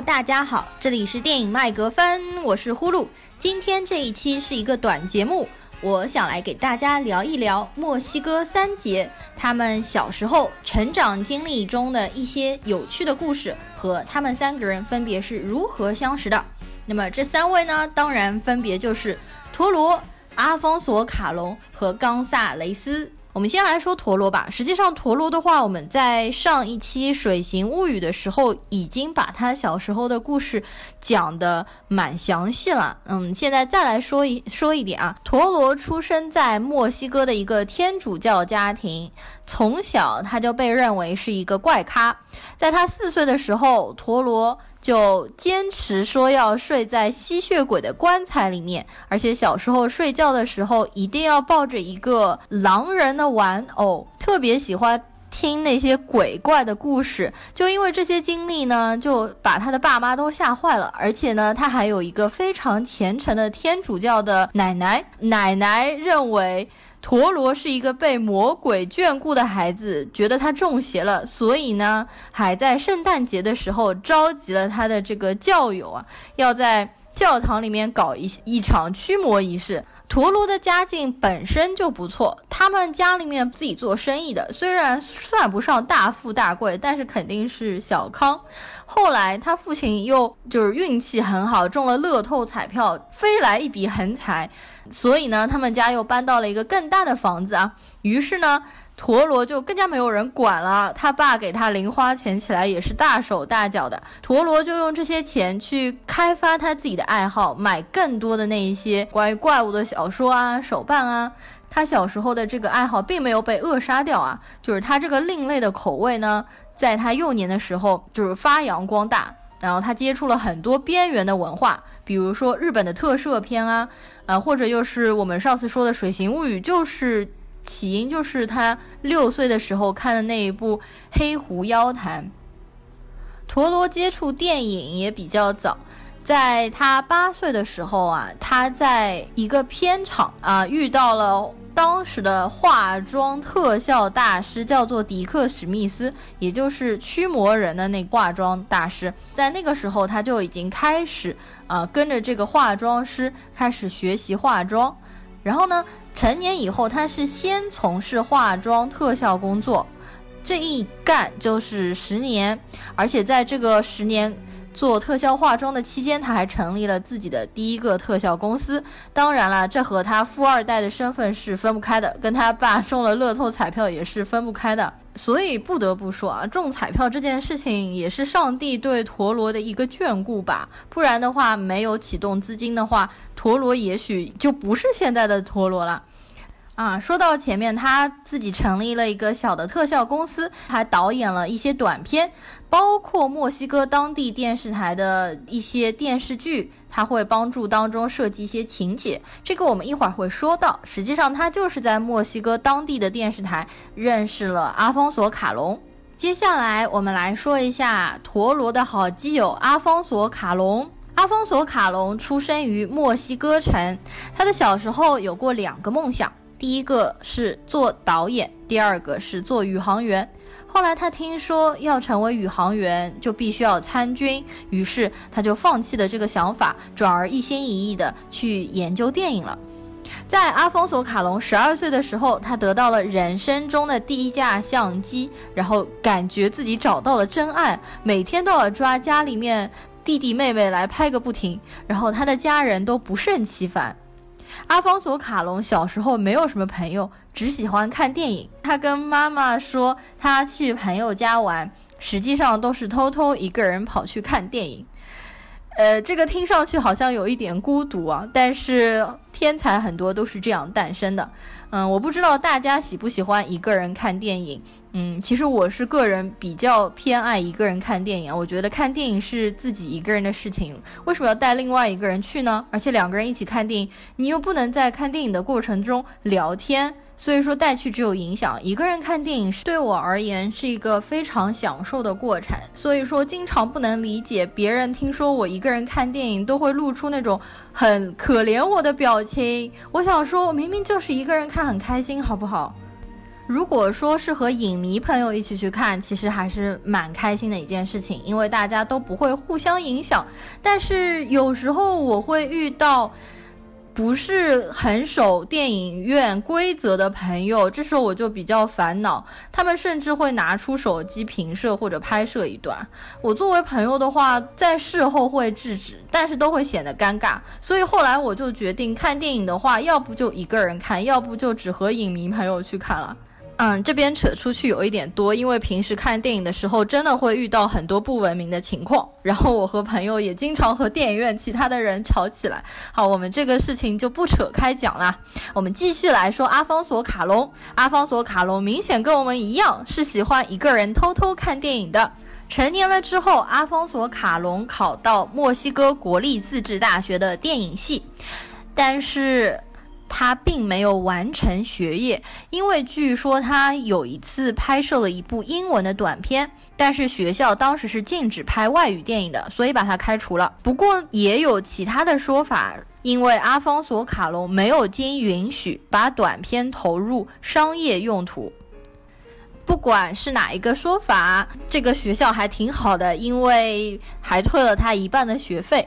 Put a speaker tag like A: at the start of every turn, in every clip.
A: 大家好，这里是电影麦格芬，我是呼噜。今天这一期是一个短节目，我想来给大家聊一聊墨西哥三杰他们小时候成长经历中的一些有趣的故事，和他们三个人分别是如何相识的。那么这三位呢，当然分别就是陀螺、阿方索卡隆和冈萨雷斯。我们先来说陀螺吧。实际上，陀螺的话，我们在上一期《水形物语》的时候已经把他小时候的故事讲的蛮详细了。嗯，现在再来说一说一点啊。陀螺出生在墨西哥的一个天主教家庭，从小他就被认为是一个怪咖。在他四岁的时候，陀螺。就坚持说要睡在吸血鬼的棺材里面，而且小时候睡觉的时候一定要抱着一个狼人的玩偶，特别喜欢听那些鬼怪的故事。就因为这些经历呢，就把他的爸妈都吓坏了。而且呢，他还有一个非常虔诚的天主教的奶奶，奶奶认为。陀螺是一个被魔鬼眷顾的孩子，觉得他中邪了，所以呢，还在圣诞节的时候召集了他的这个教友啊，要在教堂里面搞一一场驱魔仪式。陀螺的家境本身就不错，他们家里面自己做生意的，虽然算不上大富大贵，但是肯定是小康。后来他父亲又就是运气很好，中了乐透彩票，飞来一笔横财，所以呢，他们家又搬到了一个更大的房子啊。于是呢。陀螺就更加没有人管了，他爸给他零花钱起来也是大手大脚的。陀螺就用这些钱去开发他自己的爱好，买更多的那一些关于怪物的小说啊、手办啊。他小时候的这个爱好并没有被扼杀掉啊，就是他这个另类的口味呢，在他幼年的时候就是发扬光大。然后他接触了很多边缘的文化，比如说日本的特摄片啊，啊，或者又是我们上次说的《水形物语》，就是。起因就是他六岁的时候看的那一部《黑狐妖谈》。陀螺接触电影也比较早，在他八岁的时候啊，他在一个片场啊遇到了当时的化妆特效大师，叫做迪克史密斯，也就是驱魔人的那化妆大师。在那个时候，他就已经开始啊跟着这个化妆师开始学习化妆。然后呢，成年以后，他是先从事化妆特效工作，这一干就是十年，而且在这个十年。做特效化妆的期间，他还成立了自己的第一个特效公司。当然了，这和他富二代的身份是分不开的，跟他爸中了乐透彩票也是分不开的。所以不得不说啊，中彩票这件事情也是上帝对陀螺的一个眷顾吧。不然的话，没有启动资金的话，陀螺也许就不是现在的陀螺了。啊，说到前面，他自己成立了一个小的特效公司，还导演了一些短片，包括墨西哥当地电视台的一些电视剧，他会帮助当中设计一些情节。这个我们一会儿会说到。实际上，他就是在墨西哥当地的电视台认识了阿方索卡隆。接下来，我们来说一下陀螺的好基友阿方索卡隆。阿方索卡隆出生于墨西哥城，他的小时候有过两个梦想。第一个是做导演，第二个是做宇航员。后来他听说要成为宇航员就必须要参军，于是他就放弃了这个想法，转而一心一意的去研究电影了。在阿方索卡隆十二岁的时候，他得到了人生中的第一架相机，然后感觉自己找到了真爱，每天都要抓家里面弟弟妹妹来拍个不停，然后他的家人都不胜其烦。阿方索卡隆小时候没有什么朋友，只喜欢看电影。他跟妈妈说他去朋友家玩，实际上都是偷偷一个人跑去看电影。呃，这个听上去好像有一点孤独啊，但是天才很多都是这样诞生的。嗯，我不知道大家喜不喜欢一个人看电影。嗯，其实我是个人比较偏爱一个人看电影。我觉得看电影是自己一个人的事情，为什么要带另外一个人去呢？而且两个人一起看电影，你又不能在看电影的过程中聊天。所以说带去只有影响，一个人看电影是对我而言是一个非常享受的过程。所以说经常不能理解别人听说我一个人看电影都会露出那种很可怜我的表情。我想说，我明明就是一个人看很开心，好不好？如果说是和影迷朋友一起去看，其实还是蛮开心的一件事情，因为大家都不会互相影响。但是有时候我会遇到。不是很守电影院规则的朋友，这时候我就比较烦恼。他们甚至会拿出手机平摄或者拍摄一段。我作为朋友的话，在事后会制止，但是都会显得尴尬。所以后来我就决定，看电影的话，要不就一个人看，要不就只和影迷朋友去看了。嗯，这边扯出去有一点多，因为平时看电影的时候，真的会遇到很多不文明的情况。然后我和朋友也经常和电影院其他的人吵起来。好，我们这个事情就不扯开讲了。我们继续来说阿方索卡隆。阿方索卡隆明显跟我们一样，是喜欢一个人偷偷看电影的。成年了之后，阿方索卡隆考到墨西哥国立自治大学的电影系，但是。他并没有完成学业，因为据说他有一次拍摄了一部英文的短片，但是学校当时是禁止拍外语电影的，所以把他开除了。不过也有其他的说法，因为阿方索卡隆没有经允许把短片投入商业用途。不管是哪一个说法，这个学校还挺好的，因为还退了他一半的学费。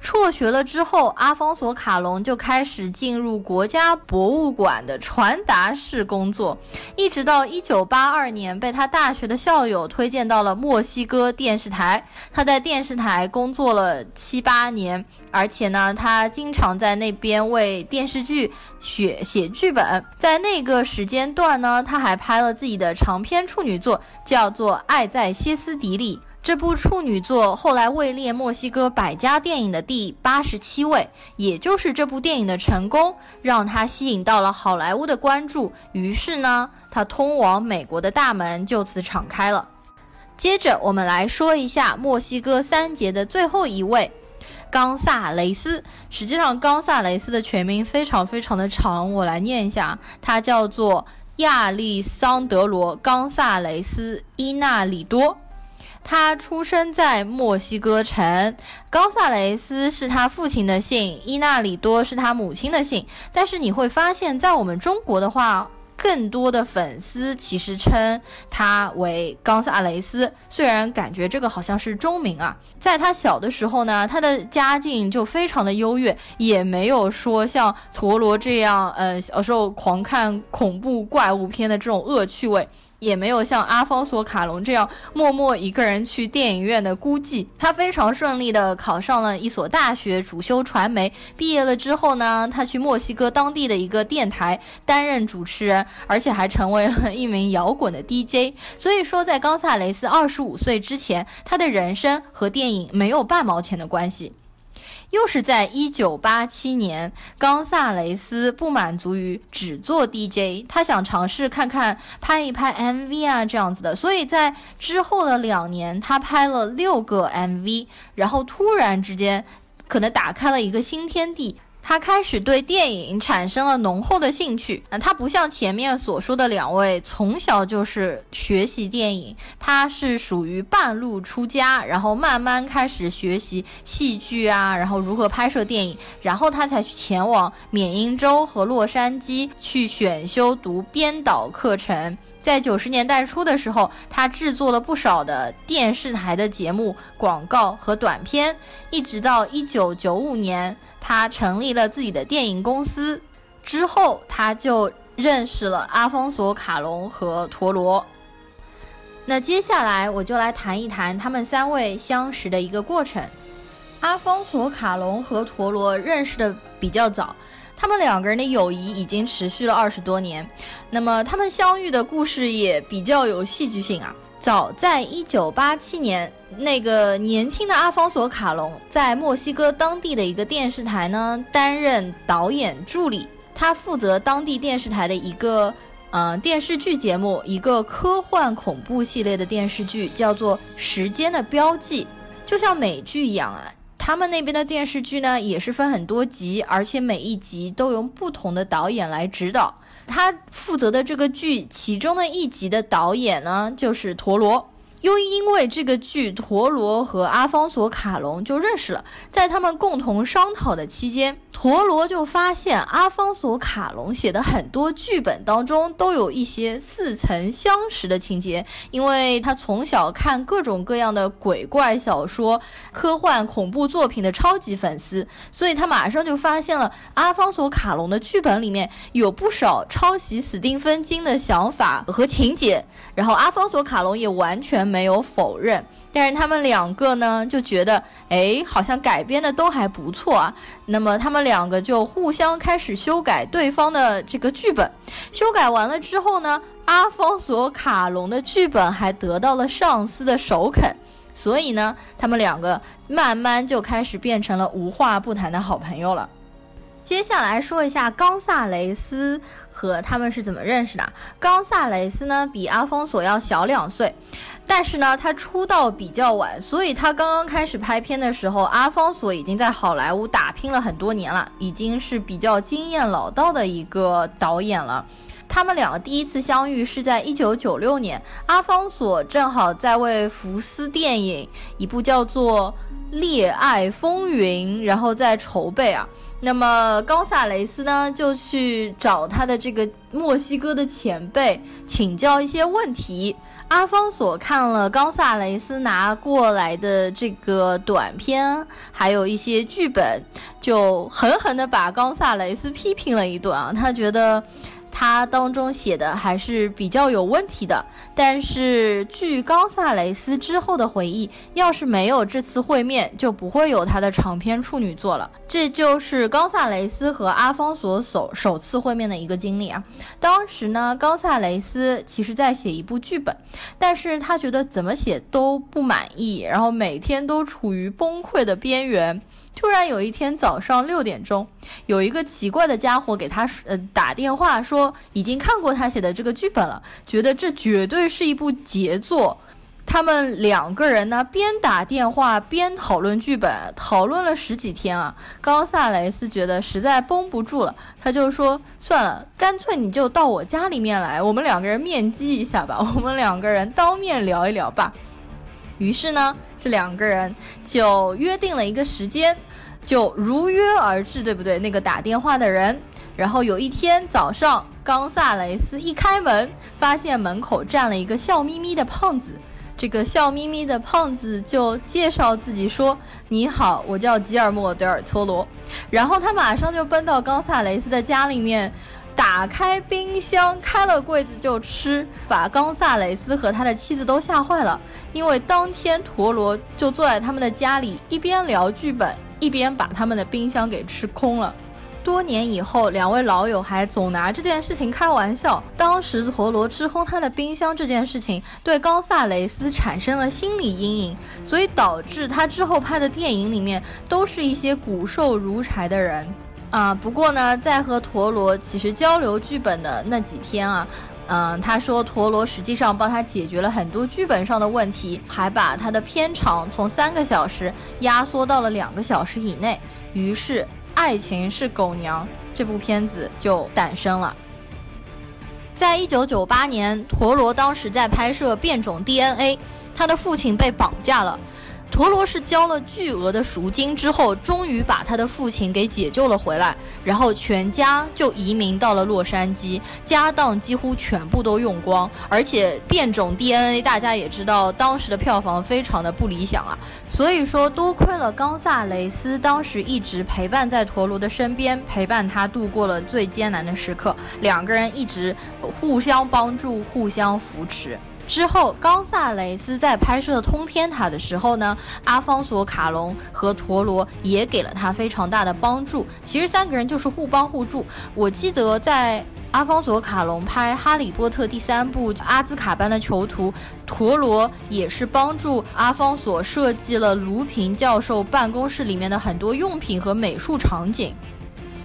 A: 辍学了之后，阿方索卡隆就开始进入国家博物馆的传达室工作，一直到一九八二年被他大学的校友推荐到了墨西哥电视台。他在电视台工作了七八年，而且呢，他经常在那边为电视剧写写剧本。在那个时间段呢，他还拍了自己的长篇处女作，叫做《爱在歇斯底里》。这部处女作后来位列墨西哥百家电影的第八十七位，也就是这部电影的成功，让他吸引到了好莱坞的关注。于是呢，他通往美国的大门就此敞开了。接着，我们来说一下墨西哥三杰的最后一位，冈萨雷斯。实际上，冈萨雷斯的全名非常非常的长，我来念一下，他叫做亚历桑德罗·冈萨雷斯·伊纳里多。他出生在墨西哥城，冈萨雷斯是他父亲的姓，伊纳里多是他母亲的姓。但是你会发现在我们中国的话，更多的粉丝其实称他为冈萨雷斯，虽然感觉这个好像是中名啊。在他小的时候呢，他的家境就非常的优越，也没有说像陀螺这样，呃，小时候狂看恐怖怪物片的这种恶趣味。也没有像阿方索卡隆这样默默一个人去电影院的孤寂。他非常顺利的考上了一所大学，主修传媒。毕业了之后呢，他去墨西哥当地的一个电台担任主持人，而且还成为了一名摇滚的 DJ。所以说，在冈萨雷斯二十五岁之前，他的人生和电影没有半毛钱的关系。又是在一九八七年，冈萨雷斯不满足于只做 DJ，他想尝试看看拍一拍 MV 啊这样子的，所以在之后的两年，他拍了六个 MV，然后突然之间，可能打开了一个新天地。他开始对电影产生了浓厚的兴趣。那他不像前面所说的两位，从小就是学习电影，他是属于半路出家，然后慢慢开始学习戏剧啊，然后如何拍摄电影，然后他才去前往缅因州和洛杉矶去选修读编导课程。在九十年代初的时候，他制作了不少的电视台的节目、广告和短片，一直到一九九五年，他成立了自己的电影公司。之后，他就认识了阿方索·卡隆和陀螺。那接下来，我就来谈一谈他们三位相识的一个过程。阿方索·卡隆和陀螺认识的比较早。他们两个人的友谊已经持续了二十多年，那么他们相遇的故事也比较有戏剧性啊。早在一九八七年，那个年轻的阿方索卡隆在墨西哥当地的一个电视台呢担任导演助理，他负责当地电视台的一个嗯电视剧节目，一个科幻恐怖系列的电视剧，叫做《时间的标记》，就像美剧一样啊。他们那边的电视剧呢，也是分很多集，而且每一集都由不同的导演来指导。他负责的这个剧，其中的一集的导演呢，就是陀螺。又因为这个剧，陀螺和阿方索卡隆就认识了。在他们共同商讨的期间，陀螺就发现阿方索卡隆写的很多剧本当中都有一些似曾相识的情节。因为他从小看各种各样的鬼怪小说、科幻恐怖作品的超级粉丝，所以他马上就发现了阿方索卡隆的剧本里面有不少抄袭史蒂芬金的想法和情节。然后阿方索卡隆也完全。没有否认，但是他们两个呢就觉得，哎，好像改编的都还不错啊。那么他们两个就互相开始修改对方的这个剧本。修改完了之后呢，阿方索卡隆的剧本还得到了上司的首肯，所以呢，他们两个慢慢就开始变成了无话不谈的好朋友了。接下来说一下冈萨雷斯和他们是怎么认识的。冈萨雷斯呢比阿方索要小两岁。但是呢，他出道比较晚，所以他刚刚开始拍片的时候，阿方索已经在好莱坞打拼了很多年了，已经是比较经验老道的一个导演了。他们两个第一次相遇是在一九九六年，阿方索正好在为福斯电影一部叫做《恋爱风云》，然后在筹备啊。那么冈萨雷斯呢，就去找他的这个墨西哥的前辈请教一些问题。阿方索看了冈萨雷斯拿过来的这个短片，还有一些剧本，就狠狠的把冈萨雷斯批评了一顿啊！他觉得。他当中写的还是比较有问题的，但是据冈萨雷斯之后的回忆，要是没有这次会面，就不会有他的长篇处女作了。这就是冈萨雷斯和阿方索首首次会面的一个经历啊。当时呢，冈萨雷斯其实在写一部剧本，但是他觉得怎么写都不满意，然后每天都处于崩溃的边缘。突然有一天早上六点钟，有一个奇怪的家伙给他呃打电话说，已经看过他写的这个剧本了，觉得这绝对是一部杰作。他们两个人呢边打电话边讨论剧本，讨论了十几天啊。冈萨雷斯觉得实在绷不住了，他就说算了，干脆你就到我家里面来，我们两个人面基一下吧，我们两个人当面聊一聊吧。于是呢，这两个人就约定了一个时间，就如约而至，对不对？那个打电话的人，然后有一天早上，冈萨雷斯一开门，发现门口站了一个笑眯眯的胖子。这个笑眯眯的胖子就介绍自己说：“你好，我叫吉尔莫·德尔托罗。”然后他马上就奔到冈萨雷斯的家里面。打开冰箱，开了柜子就吃，把冈萨雷斯和他的妻子都吓坏了。因为当天陀螺就坐在他们的家里，一边聊剧本，一边把他们的冰箱给吃空了。多年以后，两位老友还总拿这件事情开玩笑。当时陀螺吃空他的冰箱这件事情，对冈萨雷斯产生了心理阴影，所以导致他之后拍的电影里面都是一些骨瘦如柴的人。啊，不过呢，在和陀螺其实交流剧本的那几天啊，嗯，他说陀螺实际上帮他解决了很多剧本上的问题，还把他的片长从三个小时压缩到了两个小时以内。于是，《爱情是狗娘》这部片子就诞生了。在一九九八年，陀螺当时在拍摄《变种 DNA》，他的父亲被绑架了。陀螺是交了巨额的赎金之后，终于把他的父亲给解救了回来，然后全家就移民到了洛杉矶，家当几乎全部都用光，而且变种 DNA 大家也知道，当时的票房非常的不理想啊，所以说多亏了冈萨雷斯当时一直陪伴在陀螺的身边，陪伴他度过了最艰难的时刻，两个人一直互相帮助，互相扶持。之后，冈萨雷斯在拍摄《通天塔》的时候呢，阿方索卡隆和陀螺也给了他非常大的帮助。其实三个人就是互帮互助。我记得在阿方索卡隆拍《哈利波特》第三部《阿兹卡班的囚徒》，陀螺也是帮助阿方索设计了卢平教授办公室里面的很多用品和美术场景。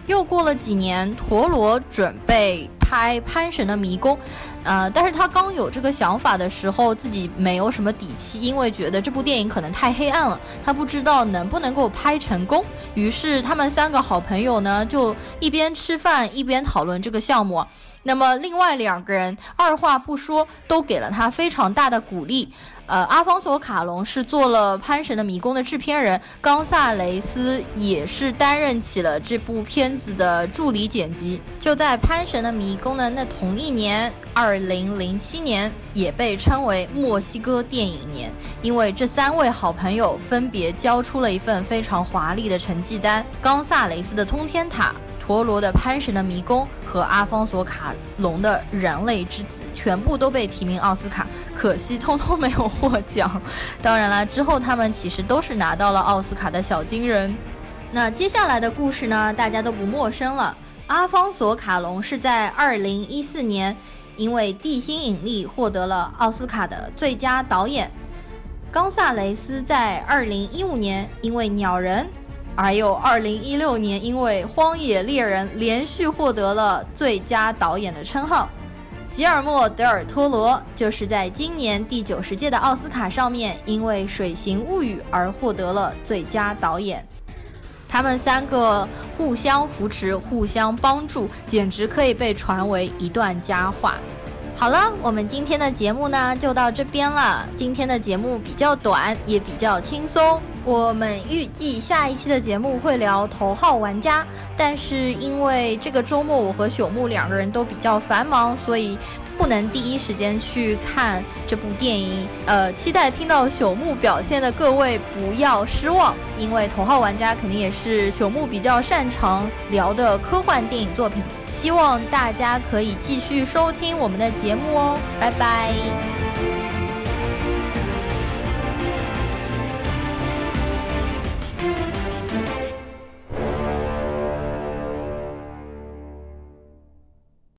A: 又过了几年，陀螺准备拍《潘神的迷宫》，呃，但是他刚有这个想法的时候，自己没有什么底气，因为觉得这部电影可能太黑暗了，他不知道能不能够拍成功。于是他们三个好朋友呢，就一边吃饭一边讨论这个项目。那么另外两个人二话不说，都给了他非常大的鼓励。呃，阿方索·卡隆是做了《潘神的迷宫》的制片人，冈萨雷斯也是担任起了这部片子的助理剪辑。就在《潘神的迷宫》的那同一年，二零零七年，也被称为墨西哥电影年，因为这三位好朋友分别交出了一份非常华丽的成绩单：冈萨雷斯的《通天塔》。陀螺的《潘神的迷宫》和阿方索·卡隆的《人类之子》全部都被提名奥斯卡，可惜通通没有获奖。当然了，之后他们其实都是拿到了奥斯卡的小金人。那接下来的故事呢，大家都不陌生了。阿方索·卡隆是在2014年因为《地心引力》获得了奥斯卡的最佳导演。冈萨雷斯在2015年因为《鸟人》。而有2016年，因为《荒野猎人》连续获得了最佳导演的称号。吉尔莫·德尔托罗就是在今年第九十届的奥斯卡上面，因为《水形物语》而获得了最佳导演。他们三个互相扶持、互相帮助，简直可以被传为一段佳话。好了，我们今天的节目呢就到这边了。今天的节目比较短，也比较轻松。我们预计下一期的节目会聊《头号玩家》，但是因为这个周末我和朽木两个人都比较繁忙，所以不能第一时间去看这部电影。呃，期待听到朽木表现的各位不要失望，因为《头号玩家》肯定也是朽木比较擅长聊的科幻电影作品。希望大家可以继续收听我们的节目哦，拜拜。